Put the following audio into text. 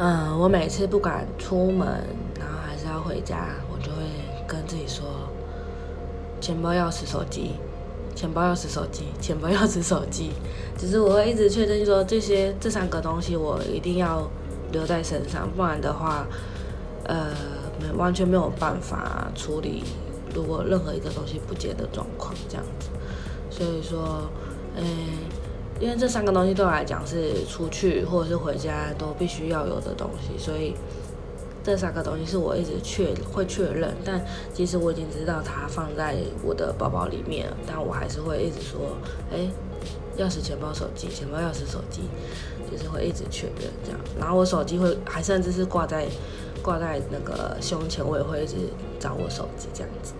嗯，我每次不敢出门，然后还是要回家，我就会跟自己说：钱包、钥匙、手机，钱包、钥匙、手机，钱包、钥匙、手机。只是我会一直确认说，这些这三个东西我一定要留在身上，不然的话，呃，没完全没有办法处理如果任何一个东西不见的状况这样子。所以说，嗯。因为这三个东西对我来讲是出去或者是回家都必须要有的东西，所以这三个东西是我一直确会确认。但其实我已经知道它放在我的包包里面，但我还是会一直说：哎，钥匙、钱包、手机，钱包、钥匙、手机，就是会一直确认这样。然后我手机会还甚至是挂在挂在那个胸前，我也会一直找我手机这样子。